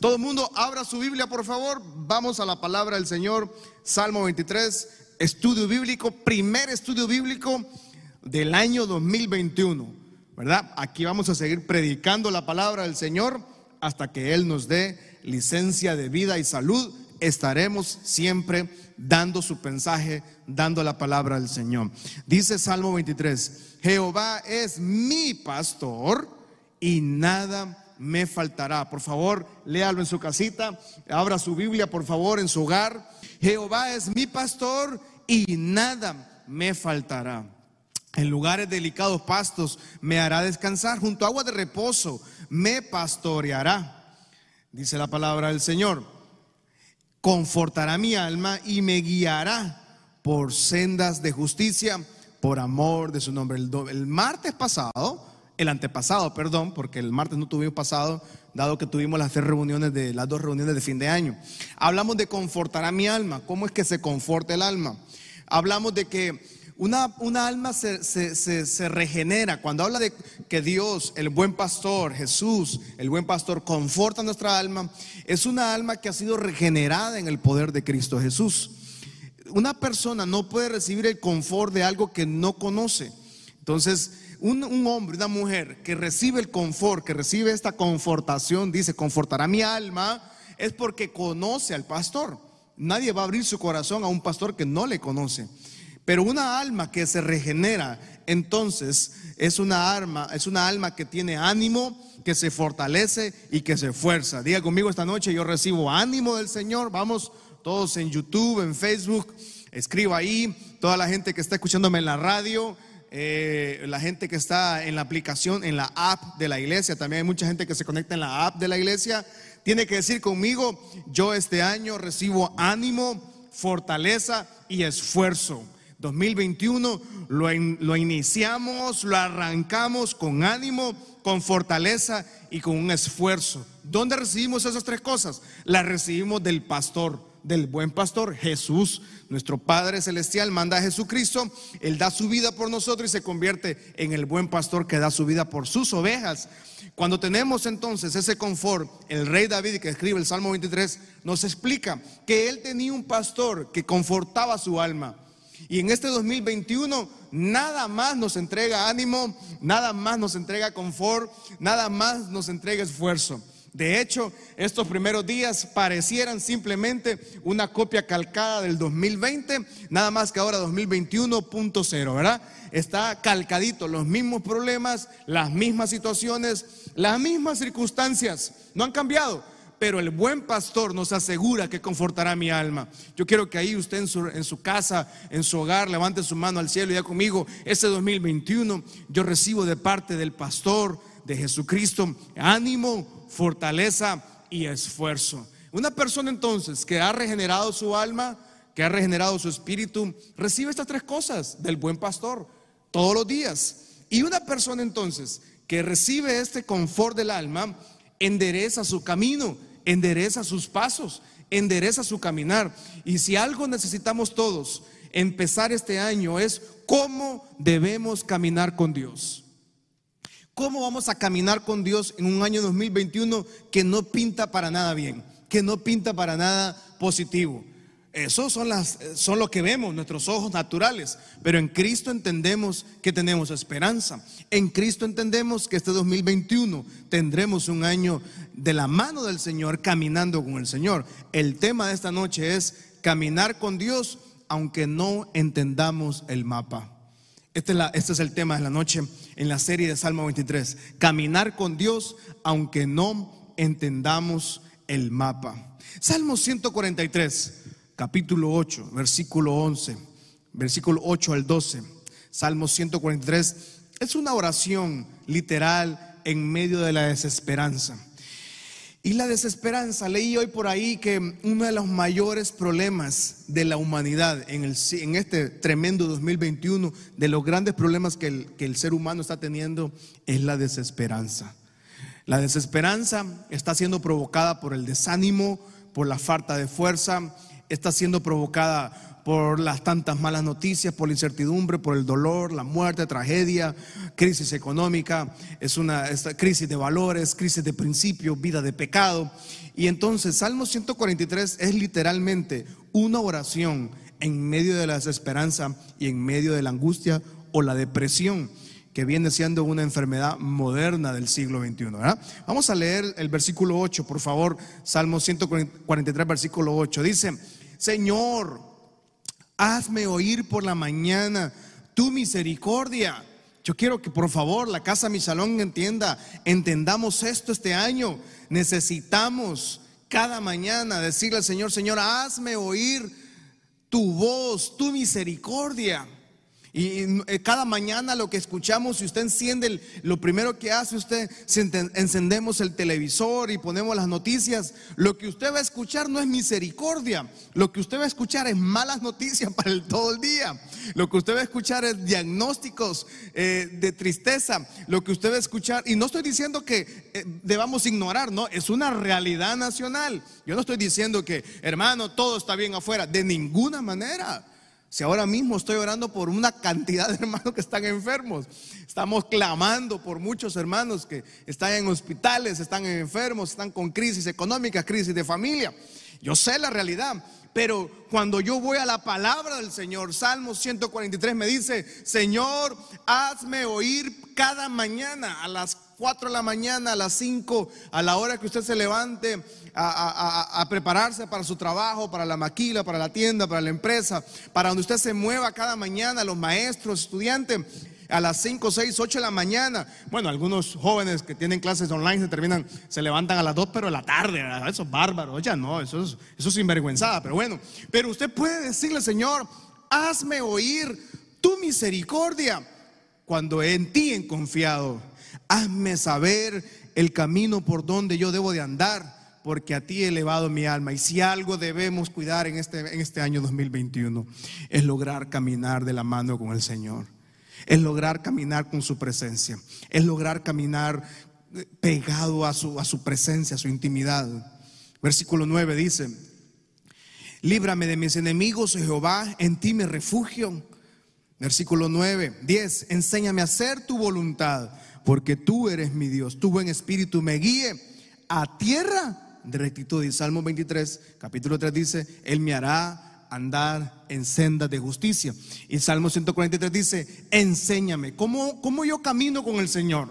Todo el mundo abra su Biblia, por favor. Vamos a la palabra del Señor. Salmo 23, estudio bíblico, primer estudio bíblico del año 2021. ¿Verdad? Aquí vamos a seguir predicando la palabra del Señor hasta que Él nos dé licencia de vida y salud. Estaremos siempre dando su mensaje, dando la palabra al Señor. Dice Salmo 23, Jehová es mi pastor y nada me faltará. Por favor, léalo en su casita, abra su Biblia, por favor, en su hogar. Jehová es mi pastor y nada me faltará. En lugares delicados pastos me hará descansar, junto a agua de reposo me pastoreará. Dice la palabra del Señor. Confortará mi alma y me guiará por sendas de justicia, por amor de su nombre. El, el martes pasado el antepasado, perdón, porque el martes no tuvimos pasado, dado que tuvimos las tres reuniones de las dos reuniones de fin de año. Hablamos de confortar a mi alma. ¿Cómo es que se conforta el alma? Hablamos de que una, una alma se, se, regenera. Cuando habla de que Dios, el buen pastor, Jesús, el buen pastor, conforta nuestra alma, es una alma que ha sido regenerada en el poder de Cristo Jesús. Una persona no puede recibir el confort de algo que no conoce. Entonces, un, hombre, una mujer que recibe el confort, que recibe esta confortación, dice, confortará mi alma, es porque conoce al pastor. Nadie va a abrir su corazón a un pastor que no le conoce. Pero una alma que se regenera, entonces es una alma, es una alma que tiene ánimo, que se fortalece y que se esfuerza. Diga conmigo esta noche, yo recibo ánimo del Señor. Vamos todos en YouTube, en Facebook, escriba ahí, toda la gente que está escuchándome en la radio, eh, la gente que está en la aplicación, en la app de la iglesia, también hay mucha gente que se conecta en la app de la iglesia, tiene que decir conmigo, yo este año recibo ánimo, fortaleza y esfuerzo. 2021 lo, lo iniciamos, lo arrancamos con ánimo, con fortaleza y con un esfuerzo. ¿Dónde recibimos esas tres cosas? Las recibimos del pastor del buen pastor, Jesús, nuestro Padre Celestial, manda a Jesucristo, Él da su vida por nosotros y se convierte en el buen pastor que da su vida por sus ovejas. Cuando tenemos entonces ese confort, el rey David que escribe el Salmo 23 nos explica que Él tenía un pastor que confortaba su alma. Y en este 2021 nada más nos entrega ánimo, nada más nos entrega confort, nada más nos entrega esfuerzo. De hecho, estos primeros días parecieran simplemente una copia calcada del 2020, nada más que ahora 2021.0, ¿verdad? Está calcadito, los mismos problemas, las mismas situaciones, las mismas circunstancias, no han cambiado, pero el buen pastor nos asegura que confortará mi alma. Yo quiero que ahí usted en su, en su, casa, en su hogar, levante su mano al cielo y diga conmigo, este 2021 yo recibo de parte del pastor, de Jesucristo, ánimo, fortaleza y esfuerzo. Una persona entonces que ha regenerado su alma, que ha regenerado su espíritu, recibe estas tres cosas del buen pastor todos los días. Y una persona entonces que recibe este confort del alma, endereza su camino, endereza sus pasos, endereza su caminar. Y si algo necesitamos todos empezar este año es cómo debemos caminar con Dios. ¿Cómo vamos a caminar con Dios en un año 2021 que no pinta para nada bien, que no pinta para nada positivo? Eso son, las, son lo que vemos, nuestros ojos naturales. Pero en Cristo entendemos que tenemos esperanza. En Cristo entendemos que este 2021 tendremos un año de la mano del Señor, caminando con el Señor. El tema de esta noche es caminar con Dios aunque no entendamos el mapa. Este, este es, el tema de la noche en la serie de Salmo 23. Caminar con Dios aunque no entendamos el mapa. Salmo 143, capítulo 8, versículo 11, versículo 8 al 12. Salmo 143 es una oración literal en medio de la desesperanza. Y la desesperanza, leí hoy por ahí que uno de los mayores problemas de la humanidad en, el, en este tremendo 2021, de los grandes problemas que el, que el ser humano está teniendo, es la desesperanza. La desesperanza está siendo provocada por el desánimo, por la falta de fuerza, está siendo provocada por las tantas malas noticias, por la incertidumbre, por el dolor, la muerte, tragedia, crisis económica, es una crisis de valores, crisis de principios, vida de pecado. Y entonces Salmo 143 es literalmente una oración en medio de la desesperanza y en medio de la angustia o la depresión que viene siendo una enfermedad moderna del siglo XXI. Vamos a leer el versículo 8, por favor, Salmo 143, versículo 8. Dice, Señor, hazme oír por la mañana tu misericordia. Yo quiero que por favor la casa Mi Salón entienda, entendamos esto este año. Necesitamos cada mañana decirle al Señor, Señor, hazme oír tu voz, tu misericordia. Y eh, cada mañana lo que escuchamos, si usted enciende, lo primero que hace usted, si encendemos el televisor y ponemos las noticias, lo que usted va a escuchar no es misericordia, lo que usted va a escuchar es malas noticias para el, todo el día, lo que usted va a escuchar es diagnósticos eh, de tristeza, lo que usted va a escuchar, y no estoy diciendo que eh, debamos ignorar, no, es una realidad nacional. Yo no estoy diciendo que, hermano, todo está bien afuera, de ninguna manera. Si ahora mismo estoy orando por una cantidad de hermanos que están enfermos, estamos clamando por muchos hermanos que están en hospitales, están enfermos, están con crisis económica, crisis de familia. Yo sé la realidad, pero cuando yo voy a la palabra del Señor, Salmo 143 me dice, Señor, hazme oír cada mañana a las 4 de la mañana, a las 5, a la hora que usted se levante a, prepararse para su trabajo, para la maquila, para la tienda, para la empresa, para donde usted se mueva cada mañana, los maestros, estudiantes a las 5, 6, 8 de la mañana. Bueno, algunos jóvenes que tienen clases online se terminan, se levantan a las 2, pero de la tarde. Eso es bárbaro. Ya no, eso es, eso es sinvergüenzada. Pero bueno, pero usted puede decirle, Señor, hazme oír tu misericordia cuando en ti he confiado. Hazme saber el camino por donde yo debo de andar, porque a ti he elevado mi alma. Y si algo debemos cuidar en este, en este año 2021, es lograr caminar de la mano con el Señor. Es lograr caminar con su presencia. Es lograr caminar eh, pegado a su, a su presencia, a su intimidad. Versículo 9 dice, líbrame de mis enemigos, Jehová, en ti me refugio. Versículo 9, 10, enséñame a hacer tu voluntad porque tú eres mi Dios. Tu buen espíritu me guíe a tierra de rectitud. Y Salmo 23, capítulo 3 dice, Él me hará andar en sendas de justicia. Y Salmo 143 dice, enséñame, ¿cómo, cómo yo camino con el Señor?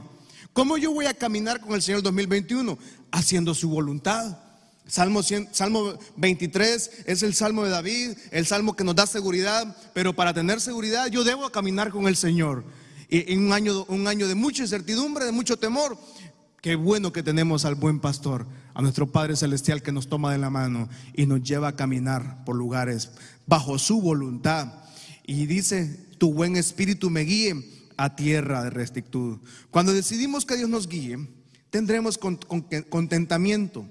¿Cómo yo voy a caminar con el Señor 2021? Haciendo su voluntad. Salmo, Salmo 23 es el Salmo de David, el Salmo que nos da seguridad, pero para tener seguridad yo debo caminar con el Señor en un año, un año de mucha incertidumbre, de mucho temor. Qué bueno que tenemos al buen pastor, a nuestro Padre Celestial que nos toma de la mano y nos lleva a caminar por lugares bajo su voluntad. Y dice, tu buen espíritu me guíe a tierra de rectitud. Cuando decidimos que Dios nos guíe, tendremos contentamiento.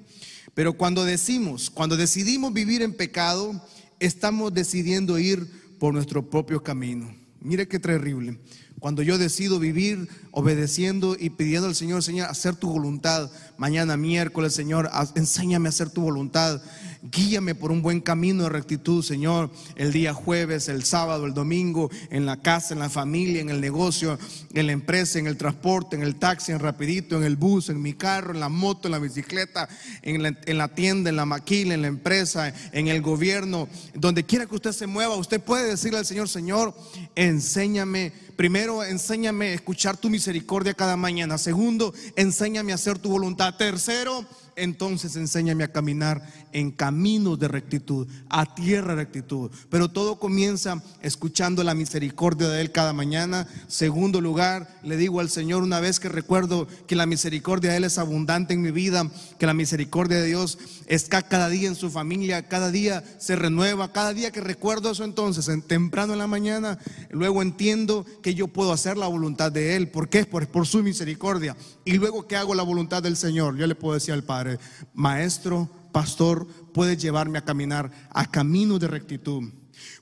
Pero cuando decimos, cuando decidimos vivir en pecado, estamos decidiendo ir por nuestro propio camino. Mire qué terrible. Cuando yo decido vivir obedeciendo y pidiendo al Señor, Señor, hacer tu voluntad. Mañana miércoles, Señor, enséñame a hacer tu voluntad. Guíame por un buen camino de rectitud, Señor. El día jueves, el sábado, el domingo, en la casa, en la familia, en el negocio, en la empresa, en el transporte, en el taxi, en rapidito, en el bus, en mi carro, en la moto, en la bicicleta, en la, en la tienda, en la maquila, en la empresa, en el gobierno. Donde quiera que usted se mueva, usted puede decirle al Señor, Señor, enséñame. Primero, enséñame a escuchar tu misericordia cada mañana. Segundo, enséñame a hacer tu voluntad. Tercero, entonces enséñame a caminar en caminos de rectitud, a tierra de rectitud. Pero todo comienza escuchando la misericordia de Él cada mañana. Segundo lugar, le digo al Señor una vez que recuerdo que la misericordia de Él es abundante en mi vida, que la misericordia de Dios está cada día en su familia, cada día se renueva, cada día que recuerdo eso entonces, en, temprano en la mañana, luego entiendo que yo puedo hacer la voluntad de Él. ¿Por qué? Por, por su misericordia. Y luego que hago la voluntad del Señor, yo le puedo decir al Padre, maestro, pastor, puede llevarme a caminar a camino de rectitud.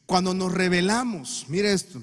Cuando nos revelamos, mire esto,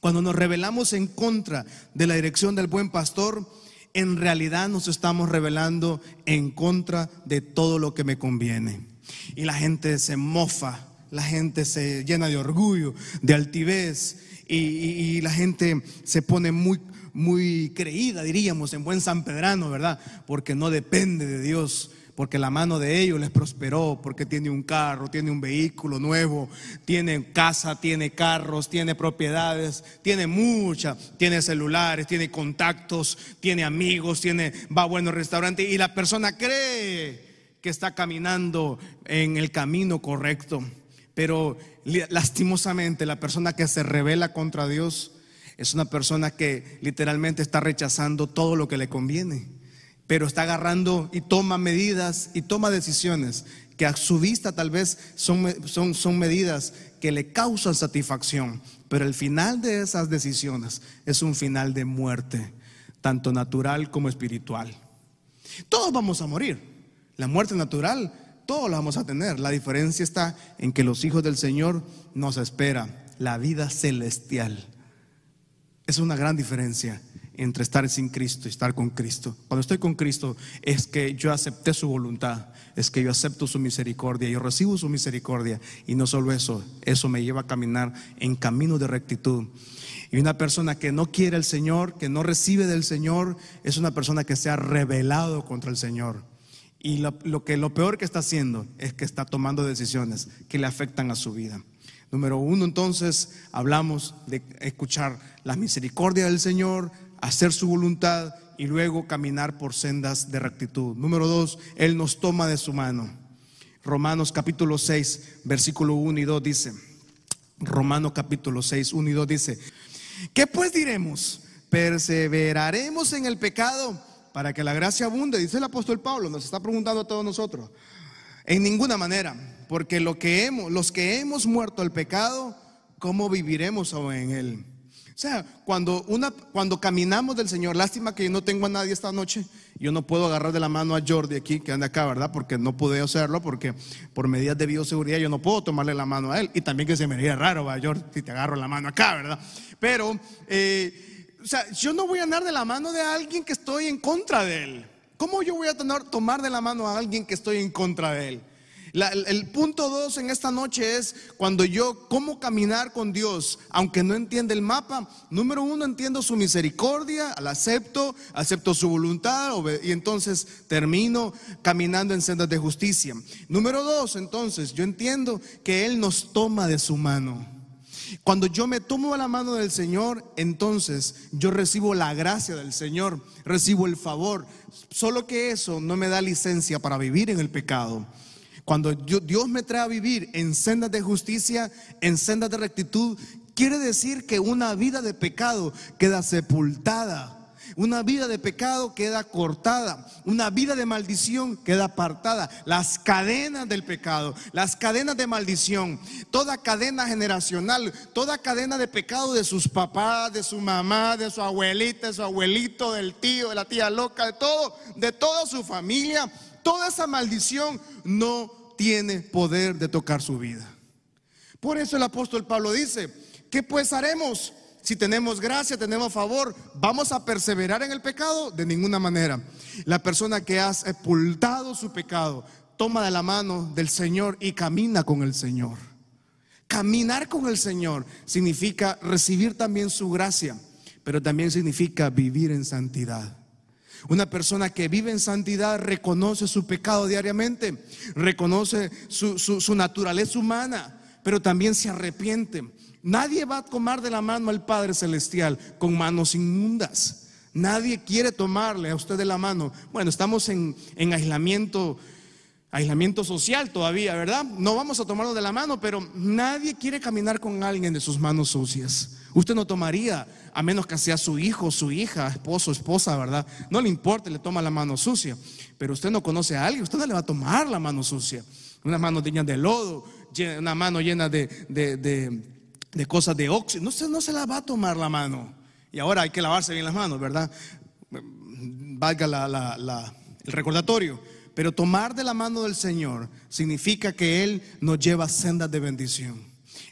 cuando nos revelamos en contra de la dirección del buen pastor, en realidad nos estamos revelando en contra de todo lo que me conviene. Y la gente se mofa la gente se llena de orgullo, de altivez y la gente se pone muy, muy creída, diríamos, en buen sanpedrano, ¿verdad? Porque no depende de Dios porque la mano de ellos les prosperó, porque tiene un carro, tiene un vehículo nuevo, tiene casa, tiene carros, tiene propiedades, tiene mucha, tiene celulares, tiene contactos, tiene amigos, tiene va a buenos restaurantes y la persona cree que está caminando en el camino correcto. Pero lastimosamente la persona que se revela contra Dios es una persona que literalmente está rechazando todo lo que le conviene pero está agarrando y toma medidas y toma decisiones que a su vista tal vez son, son, son medidas que le causan satisfacción, pero el final de esas decisiones es un final de muerte, tanto natural como espiritual. Todos vamos a morir. La muerte natural, todos la vamos a tener. La diferencia está en que los hijos del Señor nos espera la vida celestial. Es una gran diferencia entre estar sin Cristo y estar con Cristo. Cuando estoy con Cristo es que yo acepté su voluntad, es que yo acepto su misericordia, yo recibo su misericordia y no solo eso, eso me lleva a caminar en camino de rectitud. Y una persona que no quiere al Señor, que no recibe del Señor, es una persona que se ha rebelado contra el Señor. Y lo, que lo peor que está haciendo es que está tomando decisiones que le afectan a su vida. Número uno, entonces, hablamos de escuchar la misericordia del Señor, hacer su voluntad y luego caminar por sendas de rectitud. Número dos, Él nos toma de su mano. Romanos capítulo 6, versículo 1 y 2 dice, Romanos capítulo 6, 1 y 2 dice, ¿qué pues diremos? ¿Perseveraremos en el pecado para que la gracia abunde? Dice el apóstol Pablo, nos está preguntando a todos nosotros. En ninguna manera, porque lo que hemos, los que hemos muerto al pecado, ¿cómo viviremos en él? O sea, cuando, una, cuando caminamos del Señor, lástima que yo no tengo a nadie esta noche, yo no puedo agarrar de la mano a Jordi aquí, que anda acá, ¿verdad? Porque no pude hacerlo, porque por medidas de bioseguridad yo no puedo tomarle la mano a él. Y también que se me haría raro, ¿verdad, Jordi? Si te agarro la mano acá, ¿verdad? Pero, eh, o sea, yo no voy a andar de la mano de alguien que estoy en contra de él. ¿Cómo yo voy a tomar de la mano a alguien que estoy en contra de él? El, punto dos en esta noche es cuando yo, cómo caminar con Dios, aunque no entiende el mapa. Número uno, entiendo su misericordia, la acepto, acepto su voluntad y entonces termino caminando en sendas de justicia. Número dos, entonces, yo entiendo que Él nos toma de su mano. Cuando yo me tomo la mano del Señor, entonces yo recibo la gracia del Señor, recibo el favor. Solo que eso no me da licencia para vivir en el pecado. Cuando Dios me trae a vivir en sendas de justicia, en sendas de rectitud, quiere decir que una vida de pecado queda sepultada. Una vida de pecado queda cortada. Una vida de maldición queda apartada. Las cadenas del pecado, las cadenas de maldición, toda cadena generacional, toda cadena de pecado de sus papás, de su mamá, de su abuelita, de su abuelito, del tío, de la tía loca, de todo, de toda su familia, toda esa maldición no tiene poder de tocar su vida. Por eso el apóstol Pablo dice, ¿qué pues haremos? Si tenemos gracia, tenemos favor, ¿vamos a perseverar en el pecado? De ninguna manera. La persona que ha sepultado su pecado, toma de la mano del Señor y camina con el Señor. Caminar con el Señor significa recibir también su gracia, pero también significa vivir en santidad. Una persona que vive en santidad reconoce su pecado diariamente, reconoce su, naturaleza humana, pero también se arrepiente. Nadie va a tomar de la mano al Padre Celestial con manos inmundas. Nadie quiere tomarle a usted de la mano. Bueno, estamos en, en aislamiento aislamiento social todavía, ¿verdad? No vamos a tomarlo de la mano, pero nadie quiere caminar con alguien de sus manos sucias. Usted no tomaría, a menos que sea su hijo, su hija, esposo, esposa, ¿verdad? No le importa, le toma la mano sucia. Pero usted no conoce a alguien, usted no le va a tomar la mano sucia. Una mano llena de lodo, una mano llena de, de, cosas de óxido. Usted no se la va a tomar la mano. Y ahora hay que lavarse bien las manos, ¿verdad? Valga el recordatorio. Pero tomar de la mano del Señor significa que Él nos lleva sendas de bendición.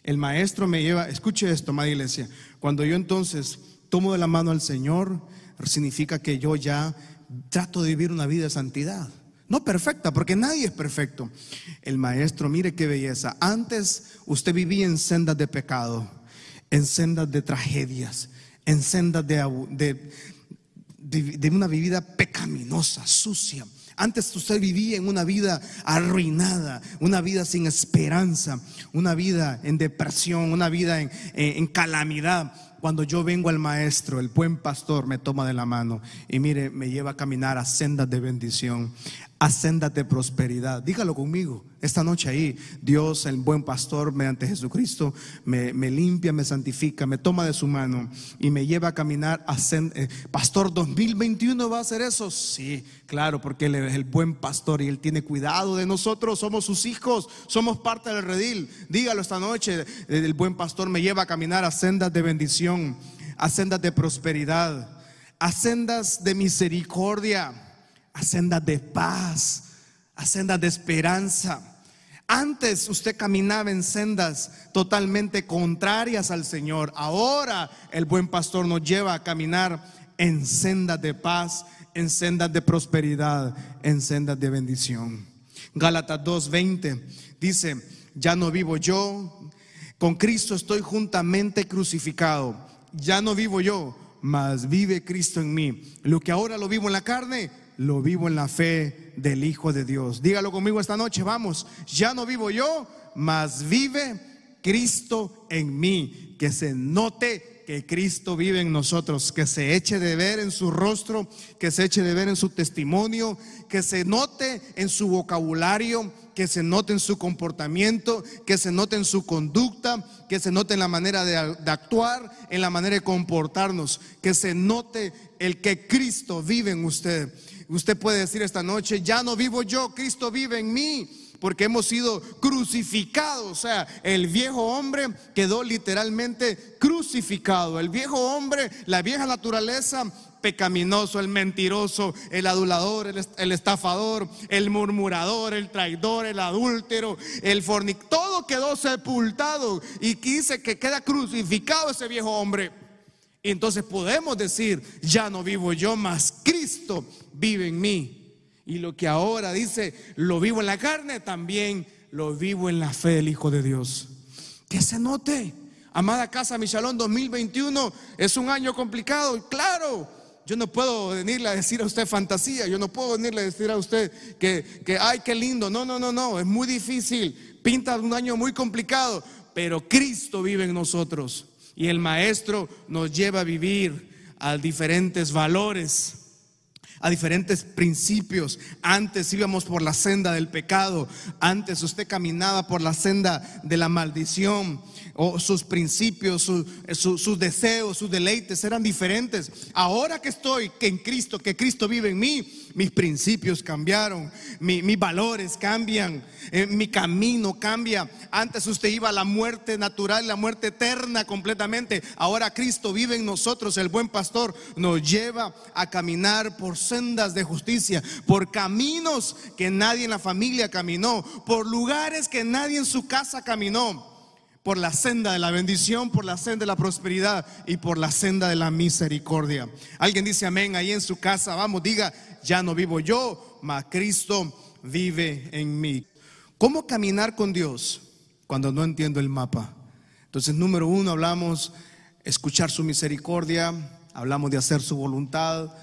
El maestro me lleva, escuche esto, amada iglesia, cuando yo entonces tomo de la mano al Señor, significa que yo ya trato de vivir una vida de santidad. No perfecta, porque nadie es perfecto. El maestro, mire qué belleza. Antes usted vivía en sendas de pecado, en sendas de tragedias, en sendas de, de, una vida pecaminosa, sucia. Antes usted vivía en una vida arruinada, una vida sin esperanza, una vida en depresión, una vida en, en, calamidad. Cuando yo vengo al maestro, el buen pastor me toma de la mano y mire, me lleva a caminar a sendas de bendición, a de prosperidad. Dígalo conmigo, esta noche ahí, Dios, el buen pastor, mediante Jesucristo, me, limpia, me santifica, me toma de su mano y me lleva a caminar a. Eh, pastor, 2021 va a hacer eso. Sí, claro, porque Él es el buen pastor y Él tiene cuidado de nosotros, somos sus hijos, somos parte del redil. Dígalo esta noche, el buen pastor me lleva a caminar a sendas de bendición, a sendas de prosperidad, a sendas de misericordia a sendas de paz, a sendas de esperanza. Antes usted caminaba en sendas totalmente contrarias al Señor. Ahora el buen pastor nos lleva a caminar en sendas de paz, en sendas de prosperidad, en sendas de bendición. Gálatas 2:20 dice, ya no vivo yo, con Cristo estoy juntamente crucificado. Ya no vivo yo, mas vive Cristo en mí. Lo que ahora lo vivo en la carne, lo vivo en la fe del Hijo de Dios. Dígalo conmigo esta noche, vamos, ya no vivo yo, mas vive Cristo en mí. Que se note que Cristo vive en nosotros, que se eche de ver en su rostro, que se eche de ver en su testimonio, que se note en su vocabulario, que se note en su comportamiento, que se note en su conducta, que se note en la manera de, actuar, en la manera de comportarnos, que se note el que Cristo vive en usted. Usted puede decir esta noche, ya no vivo yo, Cristo vive en mí, porque hemos sido crucificados. O sea, el viejo hombre quedó literalmente crucificado. El viejo hombre, la vieja naturaleza pecaminoso, el mentiroso, el adulador, el, estafador, el murmurador, el traidor, el adúltero, el fornic, todo quedó sepultado y dice que queda crucificado ese viejo hombre. Y entonces podemos decir, ya no vivo yo, más Cristo vive en mí. Y lo que ahora dice, lo vivo en la carne, también lo vivo en la fe del Hijo de Dios. Que se note. Amada Casa Michalón 2021 es un año complicado, claro. Yo no puedo venirle a decir a usted fantasía, yo no puedo venirle a decir a usted que, que ay, qué lindo. No, no, no, no, es muy difícil. Pinta un año muy complicado, pero Cristo vive en nosotros. Y el maestro nos lleva a vivir a diferentes valores, a diferentes principios. Antes íbamos por la senda del pecado, antes usted caminaba por la senda de la maldición o sus principios, sus deseos, sus deleites eran diferentes. Ahora que estoy que en Cristo, que Cristo vive en mí, mis principios cambiaron, mis valores cambian, eh, mi camino cambia. Antes usted iba a la muerte natural, la muerte eterna completamente. Ahora Cristo vive en nosotros, el buen pastor nos lleva a caminar por sendas de justicia, por caminos que nadie en la familia caminó, por lugares que nadie en su casa caminó por la senda de la bendición, por la senda de la prosperidad y por la senda de la misericordia. Alguien dice amén ahí en su casa, vamos, diga, ya no vivo yo, mas Cristo vive en mí. ¿Cómo caminar con Dios cuando no entiendo el mapa? Entonces, número uno, hablamos escuchar su misericordia, hablamos de hacer su voluntad,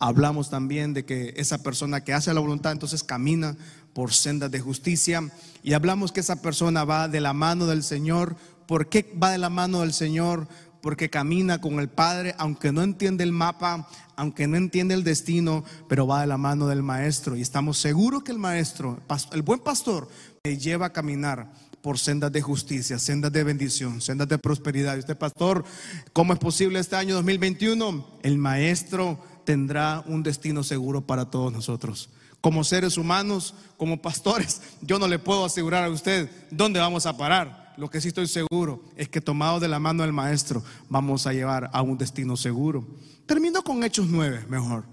hablamos también de que esa persona que hace la voluntad entonces camina por sendas de justicia y hablamos que esa persona va de la mano del Señor. ¿Por qué va de la mano del Señor? Porque camina con el Padre, aunque no entiende el mapa, aunque no entiende el destino, pero va de la mano del Maestro. Y estamos seguros que el Maestro, el buen pastor, me lleva a caminar por sendas de justicia, sendas de bendición, sendas de prosperidad. Y usted, pastor, ¿cómo es posible este año 2021? El Maestro tendrá un destino seguro para todos nosotros como seres humanos, como pastores, yo no le puedo asegurar a usted dónde vamos a parar. Lo que sí estoy seguro es que tomados de la mano del maestro vamos a llevar a un destino seguro. Termino con Hechos 9, mejor.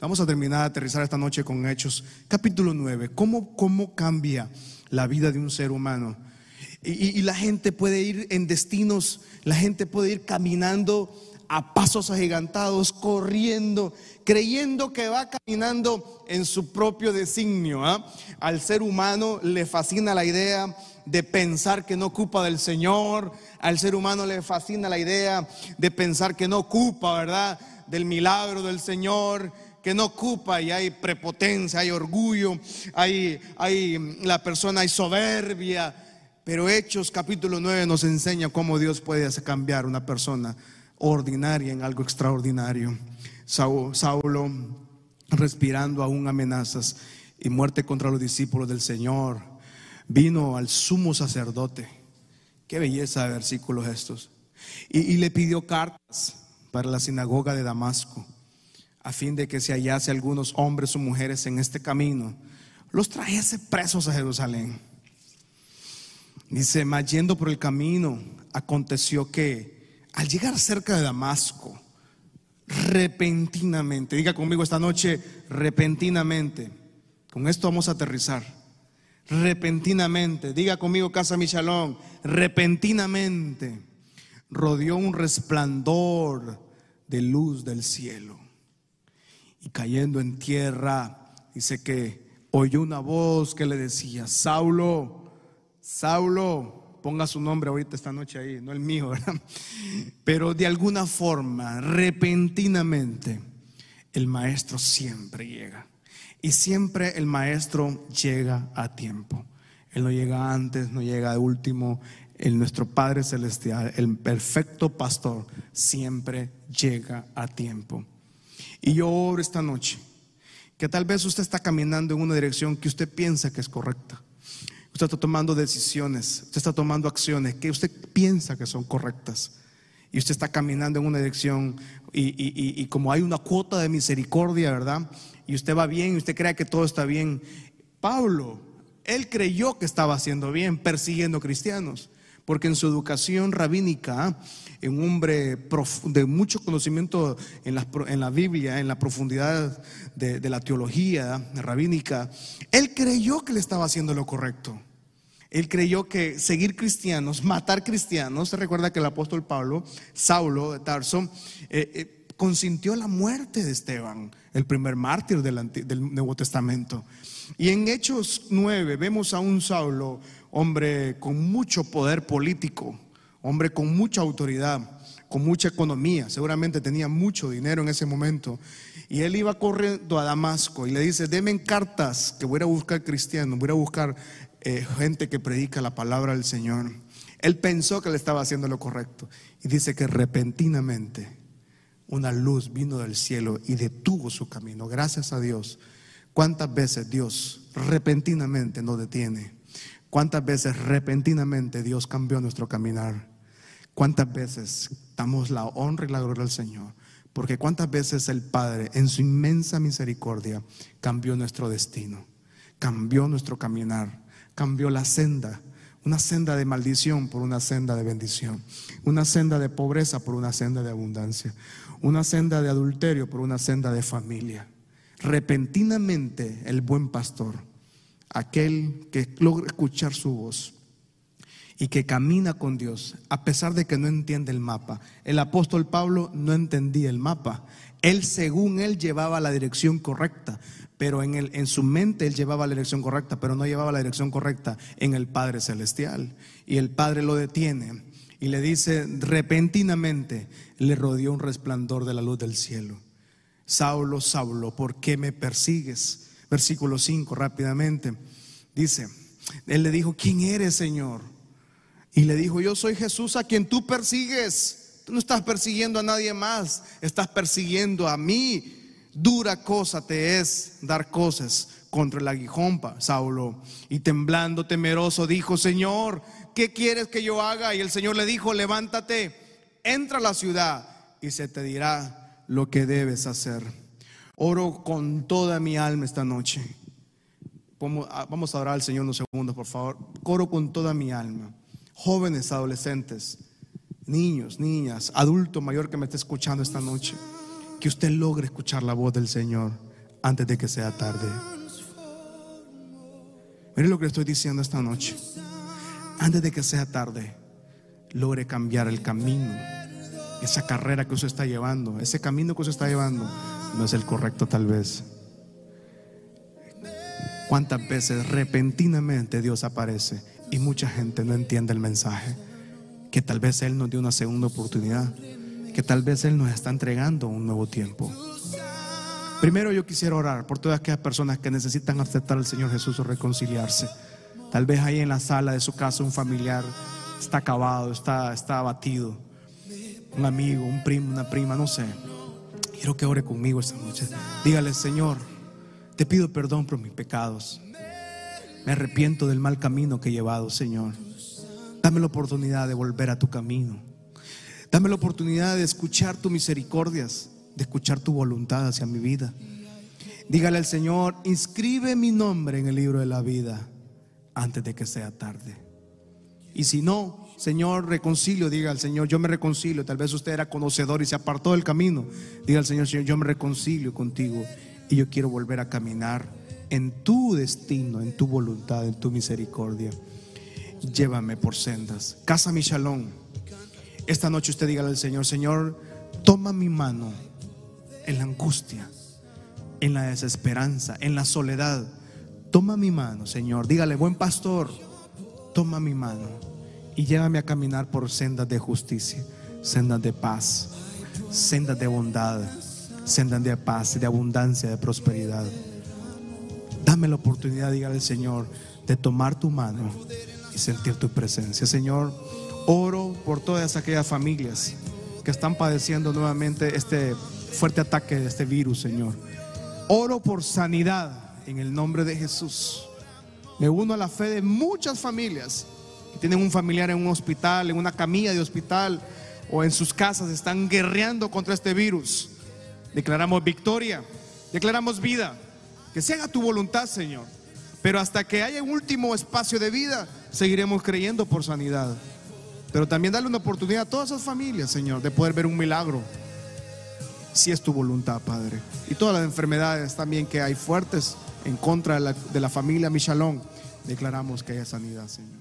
Vamos a terminar de aterrizar esta noche con Hechos, capítulo 9. ¿Cómo, cómo cambia la vida de un ser humano? Y, y la gente puede ir en destinos, la gente puede ir caminando a pasos agigantados, corriendo, creyendo que va caminando en su propio designio. ¿ah? Al ser humano le fascina la idea de pensar que no ocupa del Señor, al ser humano le fascina la idea de pensar que no ocupa, ¿verdad? Del milagro del Señor, que no ocupa y hay prepotencia, hay orgullo, hay, hay la persona, hay soberbia. Pero Hechos capítulo 9 nos enseña cómo Dios puede cambiar una persona ordinaria en algo extraordinario. Saulo respirando aún amenazas y muerte contra los discípulos del Señor. Vino al sumo sacerdote. Qué belleza de versículos estos. Y, y le pidió cartas para la sinagoga de Damasco, a fin de que se hallase algunos hombres o mujeres en este camino, los trajese presos a Jerusalén. Dice, mas yendo por el camino, aconteció que al llegar cerca de Damasco, repentinamente, diga conmigo esta noche, repentinamente, con esto vamos a aterrizar, repentinamente, diga conmigo Casa Michalón, repentinamente, rodeó un resplandor de luz del cielo. Y cayendo en tierra, dice que oyó una voz que le decía, Saulo, Saulo, ponga su nombre ahorita esta noche ahí, no el mío, ¿verdad? Pero de alguna forma, repentinamente, el maestro siempre llega. Y siempre el maestro llega a tiempo. Él no llega antes, no llega de último. El nuestro Padre Celestial, el perfecto pastor, siempre llega a tiempo. Y yo oro esta noche que tal vez usted está caminando en una dirección que usted piensa que es correcta. Usted está tomando decisiones, usted está tomando acciones que usted piensa que son correctas. Y usted está caminando en una dirección y, como hay una cuota de misericordia, ¿verdad? Y usted va bien y usted cree que todo está bien. Pablo, él creyó que estaba haciendo bien, persiguiendo cristianos, porque en su educación rabínica, en un hombre de mucho conocimiento en la, en la Biblia, en la profundidad de, de la teología rabínica, él creyó que le estaba haciendo lo correcto. Él creyó que seguir cristianos, matar cristianos, se recuerda que el apóstol Pablo, Saulo de Tarso, eh, eh, consintió la muerte de Esteban, el primer mártir del, Nuevo Testamento. Y en Hechos 9 vemos a un Saulo, hombre con mucho poder político, hombre con mucha autoridad, con mucha economía, seguramente tenía mucho dinero en ese momento. Y él iba corriendo a Damasco y le dice, denme cartas que voy a buscar cristianos, voy a buscar eh, gente que predica la palabra del Señor. Él pensó que le estaba haciendo lo correcto. Y dice que repentinamente una luz vino del cielo y detuvo su camino. Gracias a Dios. ¿Cuántas veces Dios repentinamente nos detiene? ¿Cuántas veces repentinamente Dios cambió nuestro caminar? ¿Cuántas veces damos la honra y la gloria al Señor? Porque cuántas veces el Padre, en su inmensa misericordia, cambió nuestro destino, cambió nuestro caminar cambió la senda. Una senda de maldición por una senda de bendición. Una senda de pobreza por una senda de abundancia. Una senda de adulterio por una senda de familia. Repentinamente el buen pastor, aquel que logra escuchar su voz y que camina con Dios, a pesar de que no entiende el mapa. El apóstol Pablo no entendía el mapa. Él, según él, llevaba la dirección correcta, pero en, el, en su mente él llevaba la dirección correcta, pero no llevaba la dirección correcta en el Padre Celestial. Y el Padre lo detiene y le dice, repentinamente le rodeó un resplandor de la luz del cielo. Saulo, Saulo, ¿por qué me persigues? Versículo 5, rápidamente. Dice, él le dijo, ¿quién eres, Señor? Y le dijo, yo soy Jesús a quien tú persigues. Tú no estás persiguiendo a nadie más, estás persiguiendo a mí Dura cosa te es dar cosas contra el aguijón, Saulo. Y temblando, temeroso, dijo, Señor, ¿qué quieres que yo haga? Y el Señor le dijo, levántate, entra a la ciudad y se te dirá lo que debes hacer. Oro con toda mi alma esta noche. Vamos a orar al Señor unos segundos, por favor. Oro con toda mi alma. Jóvenes, adolescentes, niños, niñas, adulto mayor que me esté escuchando esta noche que usted logre escuchar la voz del Señor antes de que sea tarde. Mire lo que estoy diciendo esta noche. Antes de que sea tarde, logre cambiar el camino esa carrera que usted está llevando, ese camino que usted está llevando, no es el correcto tal vez. ¿Cuántas veces repentinamente Dios aparece y mucha gente no entiende el mensaje? Que tal vez Él nos dio una segunda oportunidad, que tal vez Él nos está entregando un nuevo tiempo. Primero yo quisiera orar por todas aquellas personas que necesitan aceptar al Señor Jesús o reconciliarse. Tal vez ahí en la sala de su casa un familiar está acabado, está, está abatido. Un amigo, un primo, una prima, no sé. Quiero que ore conmigo esta noche. Dígale, Señor, te pido perdón por mis pecados. Me arrepiento del mal camino que he llevado, Señor. Dame la oportunidad de volver a tu camino. Dame la oportunidad de escuchar tus misericordias de escuchar tu voluntad hacia mi vida. Dígale al Señor, inscribe mi nombre en el libro de la vida antes de que sea tarde. Y si no, Señor, reconcilio, diga al Señor, yo me reconcilio. Tal vez usted era conocedor y se apartó del camino. Diga al Señor, Señor, yo me reconcilio contigo y yo quiero volver a caminar en tu destino, en tu voluntad, en tu misericordia. Llévame por sendas. Casa mi shalom. Esta noche usted dígale al Señor, Señor, toma mi mano en la angustia, en la desesperanza, en la soledad. Toma mi mano, Señor. Dígale, buen pastor, toma mi mano y llévame a caminar por sendas de justicia, sendas de paz, sendas de bondad, sendas de paz, de abundancia, de prosperidad. Dame la oportunidad, dígale Señor, de tomar tu mano y sentir tu presencia. Señor, oro por todas aquellas familias que están padeciendo nuevamente este fuerte ataque de este virus, Señor. Oro por sanidad en el nombre de Jesús. Me uno a la fe de muchas familias que tienen un familiar en un hospital, en una camilla de hospital o en sus casas, están guerreando contra este virus. Declaramos victoria, declaramos vida. Que se haga tu voluntad, Señor. Pero hasta que haya un último espacio de vida, seguiremos creyendo por sanidad. Pero también darle una oportunidad a todas esas familias, Señor, de poder ver un milagro si es tu voluntad, Padre. Y todas las enfermedades también que hay fuertes en contra de la, de la familia Michalón, declaramos que haya sanidad, Señor.